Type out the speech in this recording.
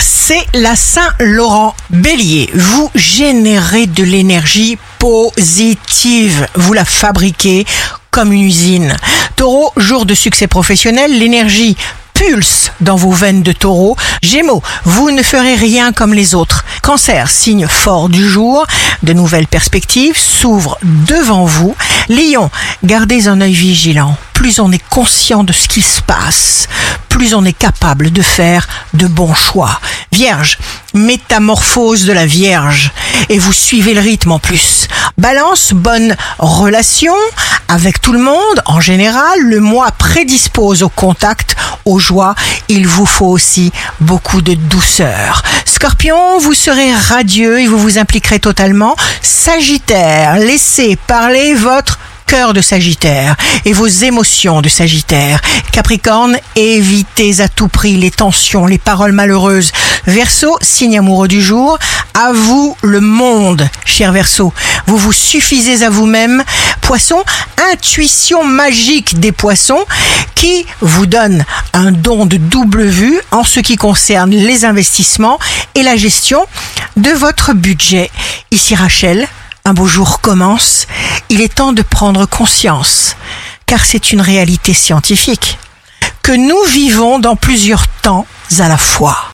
c'est la Saint-Laurent Bélier. Vous générez de l'énergie positive. Vous la fabriquez comme une usine. Taureau, jour de succès professionnel, l'énergie pulse dans vos veines de taureau. Gémeaux, vous ne ferez rien comme les autres. Cancer, signe fort du jour, de nouvelles perspectives s'ouvrent devant vous. Lion, gardez un œil vigilant. Plus on est conscient de ce qui se passe, plus on est capable de faire de bons choix. Vierge, métamorphose de la Vierge, et vous suivez le rythme en plus. Balance, bonne relation avec tout le monde. En général, le mois prédispose au contact, aux joies. Il vous faut aussi beaucoup de douceur. Scorpion, vous serez radieux et vous vous impliquerez totalement. Sagittaire, laissez parler votre cœur de Sagittaire et vos émotions de Sagittaire. Capricorne, évitez à tout prix les tensions, les paroles malheureuses. Verseau, signe amoureux du jour, à vous le monde, cher Verseau. Vous vous suffisez à vous-même. Poisson, intuition magique des poissons qui vous donne un don de double vue en ce qui concerne les investissements et la gestion de votre budget. Ici Rachel, un beau jour commence, il est temps de prendre conscience, car c'est une réalité scientifique, que nous vivons dans plusieurs temps à la fois.